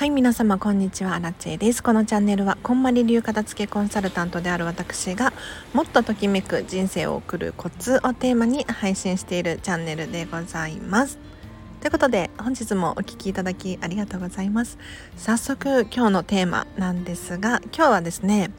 はい皆様こんにちは。アラチェです。このチャンネルはこんまり流片付けコンサルタントである私がもっとときめく人生を送るコツをテーマに配信しているチャンネルでございます。ということで本日もお聴きいただきありがとうございます。早速今日のテーマなんですが今日はですね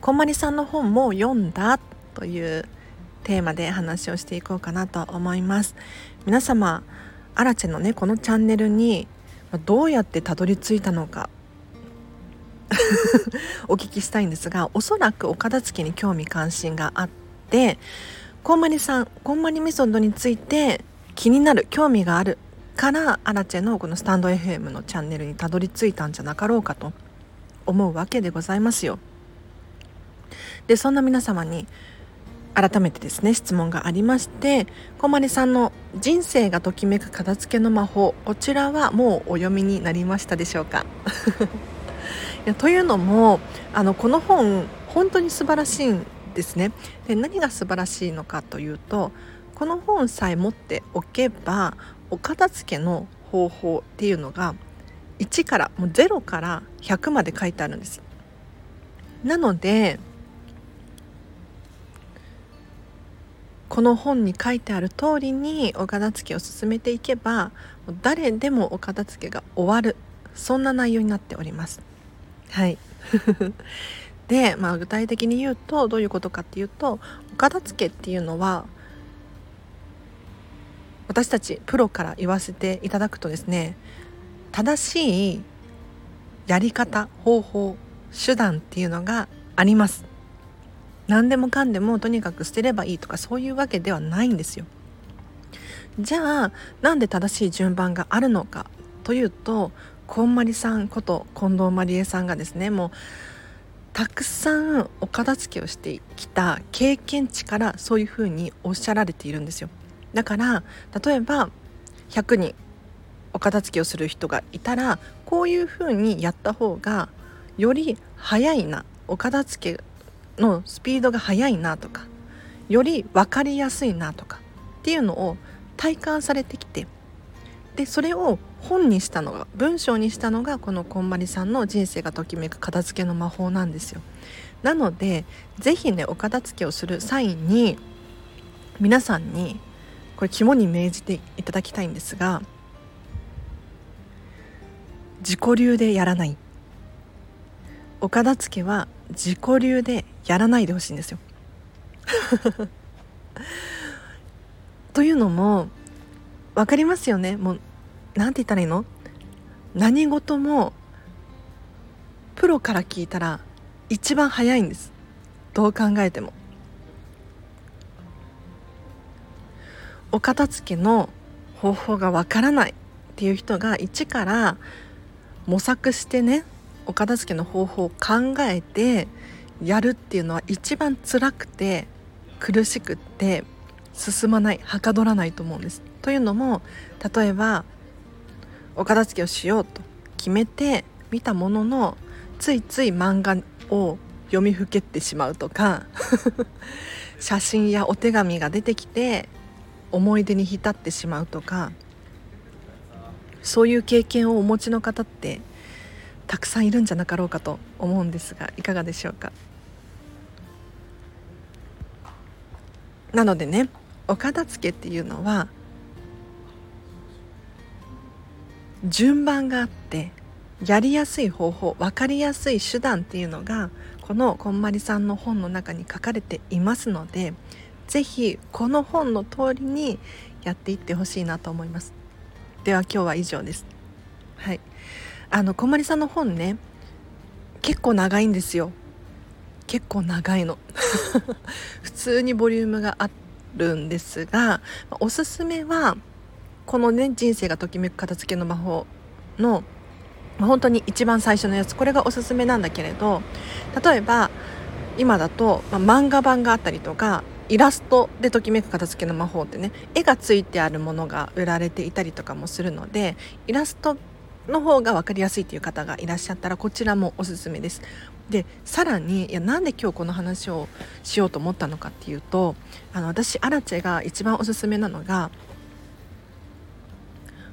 こんまりさんの本も読んだというテーマで話をしていこうかなと思います。皆様アラチェのねこのチャンネルにどうやってたどり着いたのか お聞きしたいんですがおそらくお片付けに興味関心があってこんまりさんこんまりメソッドについて気になる興味があるからアラチェのこのスタンド FM のチャンネルにたどり着いたんじゃなかろうかと思うわけでございますよ。でそんな皆様に改めてですね質問がありまして小まりさんの「人生がときめく片付けの魔法」こちらはもうお読みになりましたでしょうか？いやというのもあのこの本本当に素晴らしいんですね。で何が素晴らしいのかというとこの本さえ持っておけばお片付けの方法っていうのが1からもう0から100まで書いてあるんです。なのでこの本に書いてある通りにお片付けを進めていけば誰でもお片付けが終わる。そんな内容になっております。はい。で、まあ、具体的に言うとどういうことかっていうとお片付けっていうのは私たちプロから言わせていただくとですね正しいやり方方法手段っていうのがあります。何でもかんでもとにかく捨てればいいとかそういうわけではないんですよ。じゃあなんで正しい順番があるのかというとこんまりさんこと近藤まりえさんがですねもうたくさんお片付けをしてきた経験値からそういうふうにおっしゃられているんですよだから例えば100人お片付けをする人がいたらこういうふうにやった方がより早いなお片付けのスピードが速いなとかより分かりやすいなとかっていうのを体感されてきてでそれを本にしたのが文章にしたのがこのこんまりさんの人生がときめく片付けの魔法なんですよ。なので是非ねお片付けをする際に皆さんにこれ肝に銘じていただきたいんですが自己流でやらないお片付けは自己流でやらないでほしいんですよ。というのも分かりますよねもう何て言ったらいいの？何事もプロから聞いたら一番早いんですどう考えても。お片付けの方法がわからないっていう人が一から模索してねお片付けの方法を考えてやるっていうのは一番辛くて苦しくって進まないはかどらないと思うんです。というのも例えばお片付けをしようと決めて見たもののついつい漫画を読みふけってしまうとか 写真やお手紙が出てきて思い出に浸ってしまうとかそういう経験をお持ちの方ってたくさんいるんじゃなかろうかと思うんですがいかがでしょうか？なのでねお片付けっていうのは順番があってやりやすい方法分かりやすい手段っていうのがこのこんまりさんの本の中に書かれていますので是非この本の通りにやっていってほしいなと思います。では今日は以上です。はい。あのこまりさんの本ね結構長いんですよ。結構長いの。普通にボリュームがあるんですがおすすめはこのね人生がときめく片付けの魔法の本当に一番最初のやつ。これがおすすめなんだけれど例えば今だと、まあ、漫画版があったりとかイラストでときめく片付けの魔法ってね絵がついてあるものが売られていたりとかもするのでイラストの方が分かりやすいという方がいらっしゃったらこちらもおすすめです。でさらにいやなんで今日この話をしようと思ったのかっていうとあの私アラチェが一番おすすめなのが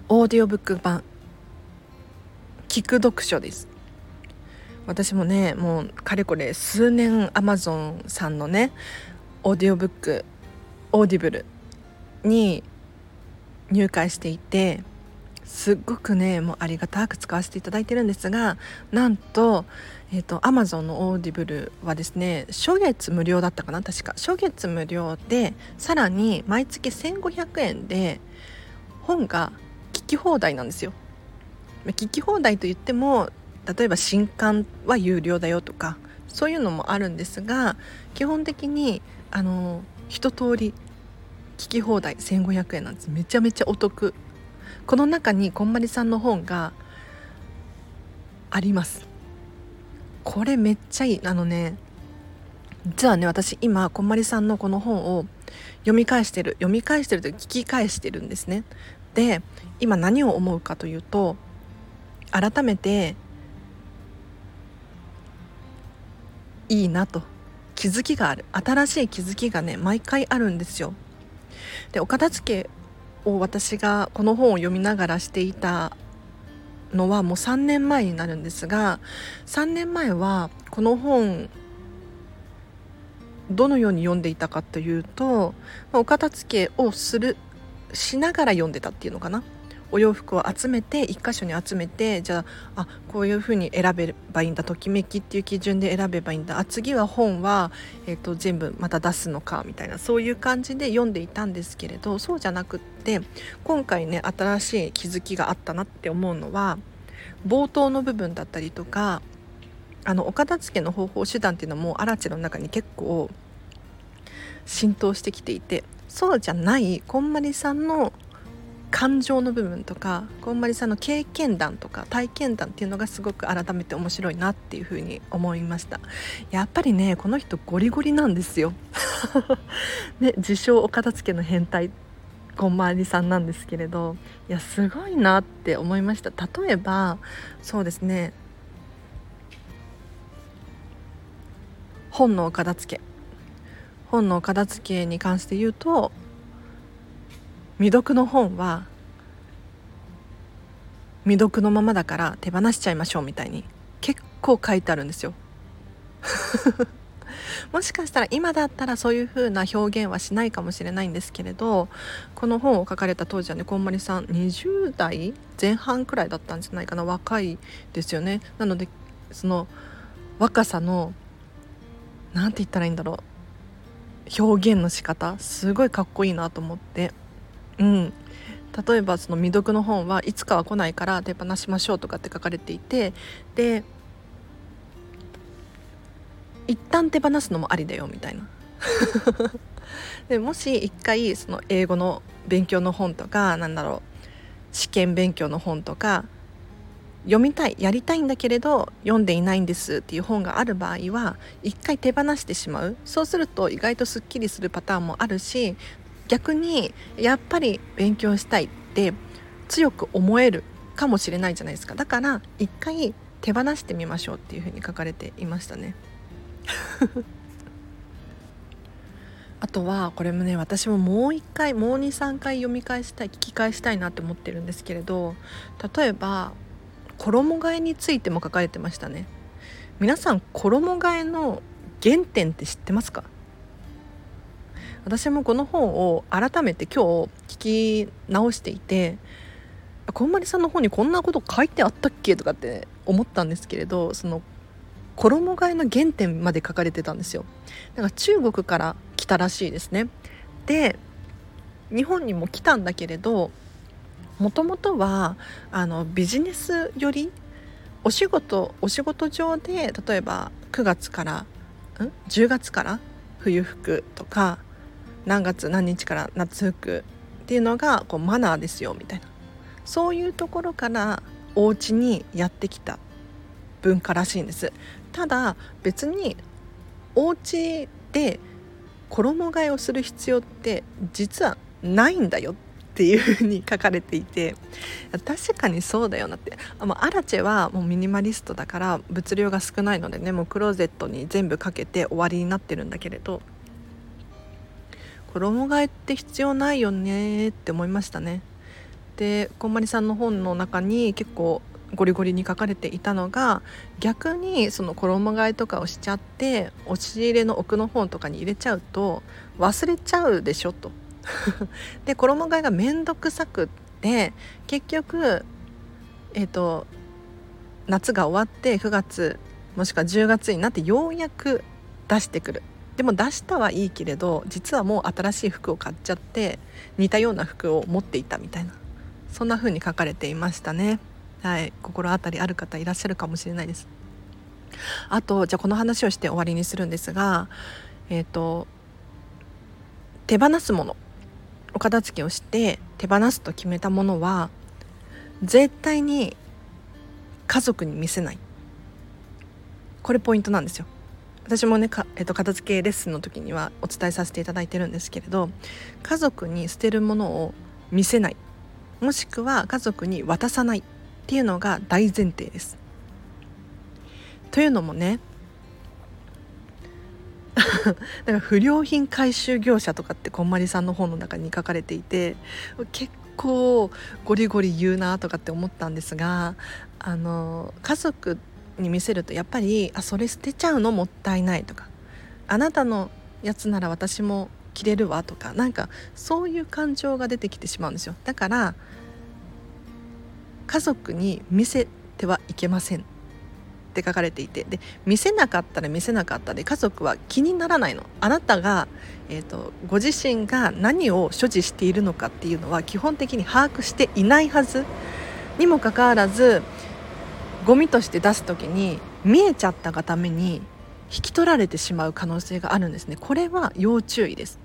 オーディオブック版聞く読書です私もねもうかれこれ数年アマゾンさんのねオーディオブック Audible に入会していてすっごくねもうありがたく使わせていただいてるんですがなんと,、えーと、と Amazon の Audible はですね初月無料だったかな確か。初月無料でさらに毎月1500円で本が聞き放題なんですよ。聞き放題といっても例えば新刊は有料だよとかそういうのもあるんですが基本的にあの一通り聞き放題1500円なんです。めちゃめちゃお得。この中にこんまりさんの本があります。これめっちゃいい。あのね実はね私今こんまりさんのこの本を読み返してる読み返してると聞き返してるんですね。で今何を思うかというと改めていいなと。気づきがある。新しい気づきがね毎回あるんですよ。でお片付けを私がこの本を読みながらしていたのはもう3年前になるんですが3年前はこの本どのように読んでいたかというとお片付けをするしながら読んでたっていうのかな。お洋服を集めて1箇所に集めてじゃああこういうふうに選べばいいんだときめきっていう基準で選べばいいんだ。あ次は本は、えーと、全部また出すのかみたいなそういう感じで読んでいたんですけれどそうじゃなくって今回ね新しい気づきがあったなって思うのは冒頭の部分だったりとかあのお片付けの方法手段っていうのもアラチェの中に結構浸透してきていてそうじゃないこんまりさんの感情の部分とかこんまりさんの経験談とか体験談っていうのがすごく改めて面白いなっていうふうに思いました。やっぱりねこの人ゴリゴリなんですよ。ね自称お片付けの変態こんまりさんなんですけれどいやすごいなって思いました。例えばそうですね。本のお片付け。本のお片付けに関して言うと未読の本は未読のままだから手放しちゃいましょうみたいに結構書いてあるんですよ。もしかしたら今だったらそういう風な表現はしないかもしれないんですけれどこの本を書かれた当時はねこんまりさん20代前半くらいだったんじゃないかな若いですよね。なのでその若さの何て言ったらいいんだろう表現の仕方すごいかっこいいなと思って。うん。例えばその未読の本はいつかは来ないから手放しましょうとかって書かれていてで一旦手放すのもありだよみたいな。でもし一回その英語の勉強の本とかなんだろう試験勉強の本とか読みたいやりたいんだけれど読んでいないんですっていう本がある場合は一回手放してしまう。そうすると意外とすっきりするパターンもあるし逆にやっぱり勉強したいって強く思えるかもしれないじゃないですか。だから一回手放してみましょうっていうふうに書かれていましたね。あとはこれもね私ももう一回もう23回読み返したい聞き返したいなって思ってるんですけれど例えば衣替えについても書かれてましたね。皆さん衣替えの原点って知ってますか？私もこの本を改めて今日聞き直していてこんまりさんの本にこんなこと書いてあったっけとかって思ったんですけれどその衣替えの原点まで書かれてたんですよ。だから中国から来たらしいですね。で日本にも来たんだけれどもともとはあのビジネスよりお仕事お仕事上で例えば9月からん？10月から冬服とか何月何日から夏服っていうのがこうマナーですよみたいな。そういうところからお家にやってきた文化らしいんです。ただ別にお家で衣替えをする必要って実はないんだよっていうふうに書かれていて確かにそうだよなって。あアラチェはもうミニマリストだから物量が少ないのでねもうクローゼットに全部かけて終わりになってるんだけれど衣替えって必要ないよねって思いましたねでこんまりさんの本の中に結構ゴリゴリに書かれていたのが逆にその衣替えとかをしちゃって押し入れの奥の本とかに入れちゃうと忘れちゃうでしょと。で衣替えが面倒くさくって結局えっ、ー、と夏が終わって9月もしくは10月になってようやく出してくるでも出したはいいけれど実はもう新しい服を買っちゃって似たような服を持っていたみたいなそんな風に書かれていましたね。はい心当たりある方いらっしゃるかもしれないです。あとじゃあこの話をして終わりにするんですがえっ、ー、と手放すものお片付けをして手放すと決めたものは絶対に家族に見せない。これポイントなんですよ。私もねか、えっと、片付けレッスンの時にはお伝えさせていただいてるんですけれど家族に捨てるものを見せないもしくは家族に渡さないっていうのが大前提です。というのもね だか不良品回収業者とかってこんまりさんの本の中に書かれていて結構ゴリゴリ言うなとかって思ったんですがあの家族ってに見せるとやっぱりあそれ捨てちゃうの？もったいないとか。あなたのやつなら私も着れるわとか。なんかそういう感情が出てきてしまうんですよ。だから家族に見せてはいけません。って書かれていて。で見せなかったら見せなかったで家族は気にならないの。あなたが、えーとご自身が何を所持しているのかっていうのは基本的に把握していないはず。にもかかわらずゴミとして出す時に見えちゃったがために引き取られてしまう可能性があるんですね。これは要注意です。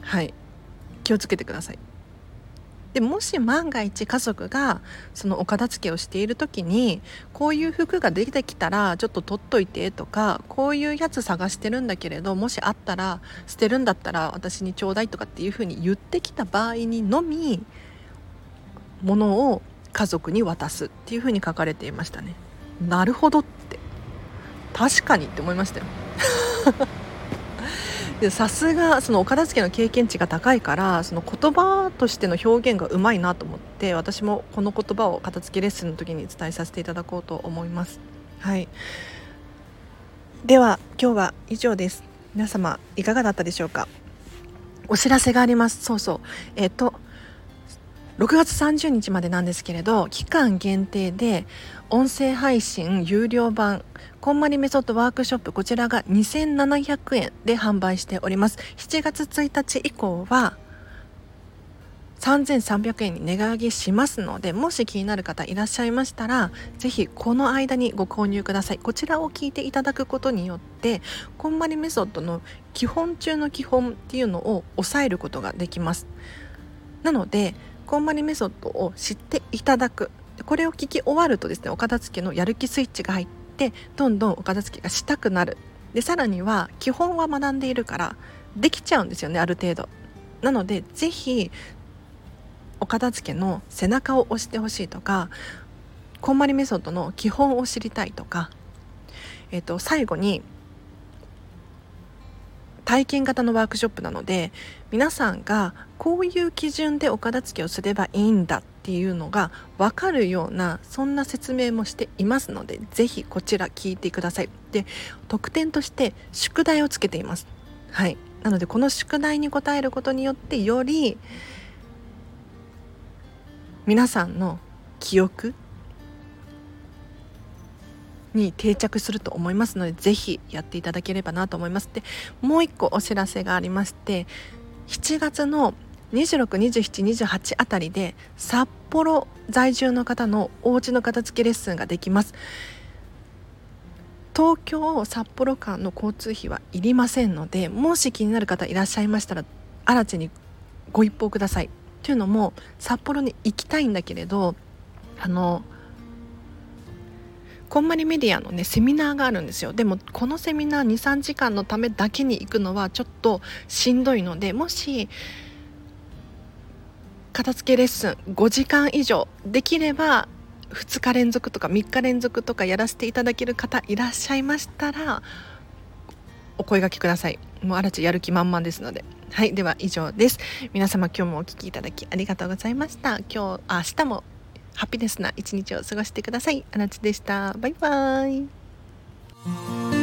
はい。気をつけてください。でもし万が一家族がそのお片付けをしている時にこういう服が出てきたらちょっと取っといてとかこういうやつ探してるんだけれどもしあったら捨てるんだったら私にちょうだいとかっていうふうに言ってきた場合にのみ物を家族に渡すっていうふうに書かれていましたね。なるほどって。確かにって思いましたよ。さすがそのお片付けの経験値が高いからその言葉としての表現がうまいなと思って私もこの言葉を片付けレッスンの時に伝えさせていただこうと思います。はい。では今日は以上です。皆様いかがだったでしょうか？お知らせがあります。そうそう。えっ、ー、と6月30日までなんですけれど期間限定で音声配信有料版こんまりメソッドワークショップこちらが2700円で販売しております。7月1日以降は3300円に値上げしますのでもし気になる方いらっしゃいましたらぜひこの間にご購入ください。こちらを聞いていただくことによってこんまりメソッドの基本中の基本っていうのを抑えることができます。なのでこんまりメソッドを知っていただく。これを聞き終わるとですねお片付けのやる気スイッチが入ってどんどんお片付けがしたくなる。でさらには基本は学んでいるからできちゃうんですよねある程度。なので是非お片付けの背中を押してほしいとかこんまりメソッドの基本を知りたいとか、えー、と最後に体験型のワークショップなので皆さんがこういう基準でお片付けをすればいいんだっていうのが分かるようなそんな説明もしていますので是非こちら聞いてください。で特典として宿題をつけています。はい。なのでこの宿題に答えることによってより皆さんの記憶に定着すると思いますのでぜひやっていただければなと思います。でもう一個お知らせがありまして7月の262728あたりで札幌在住の方のお家の片付けレッスンができます。東京札幌間の交通費はいりませんのでもし気になる方いらっしゃいましたら新地にご一報ください。というのも札幌に行きたいんだけれどあのこんまりメディアのねセミナーがあるんですよ。でもこのセミナー23時間のためだけに行くのはちょっとしんどいのでもし片付けレッスン5時間以上できれば2日連続とか3日連続とかやらせていただける方いらっしゃいましたらお声がけください。もうあらちやる気満々ですので。はいでは以上です。皆様今日もお聴きいただきありがとうございました。今日明日もハピネスな一日を過ごしてください。あなつでした。バイバーイ。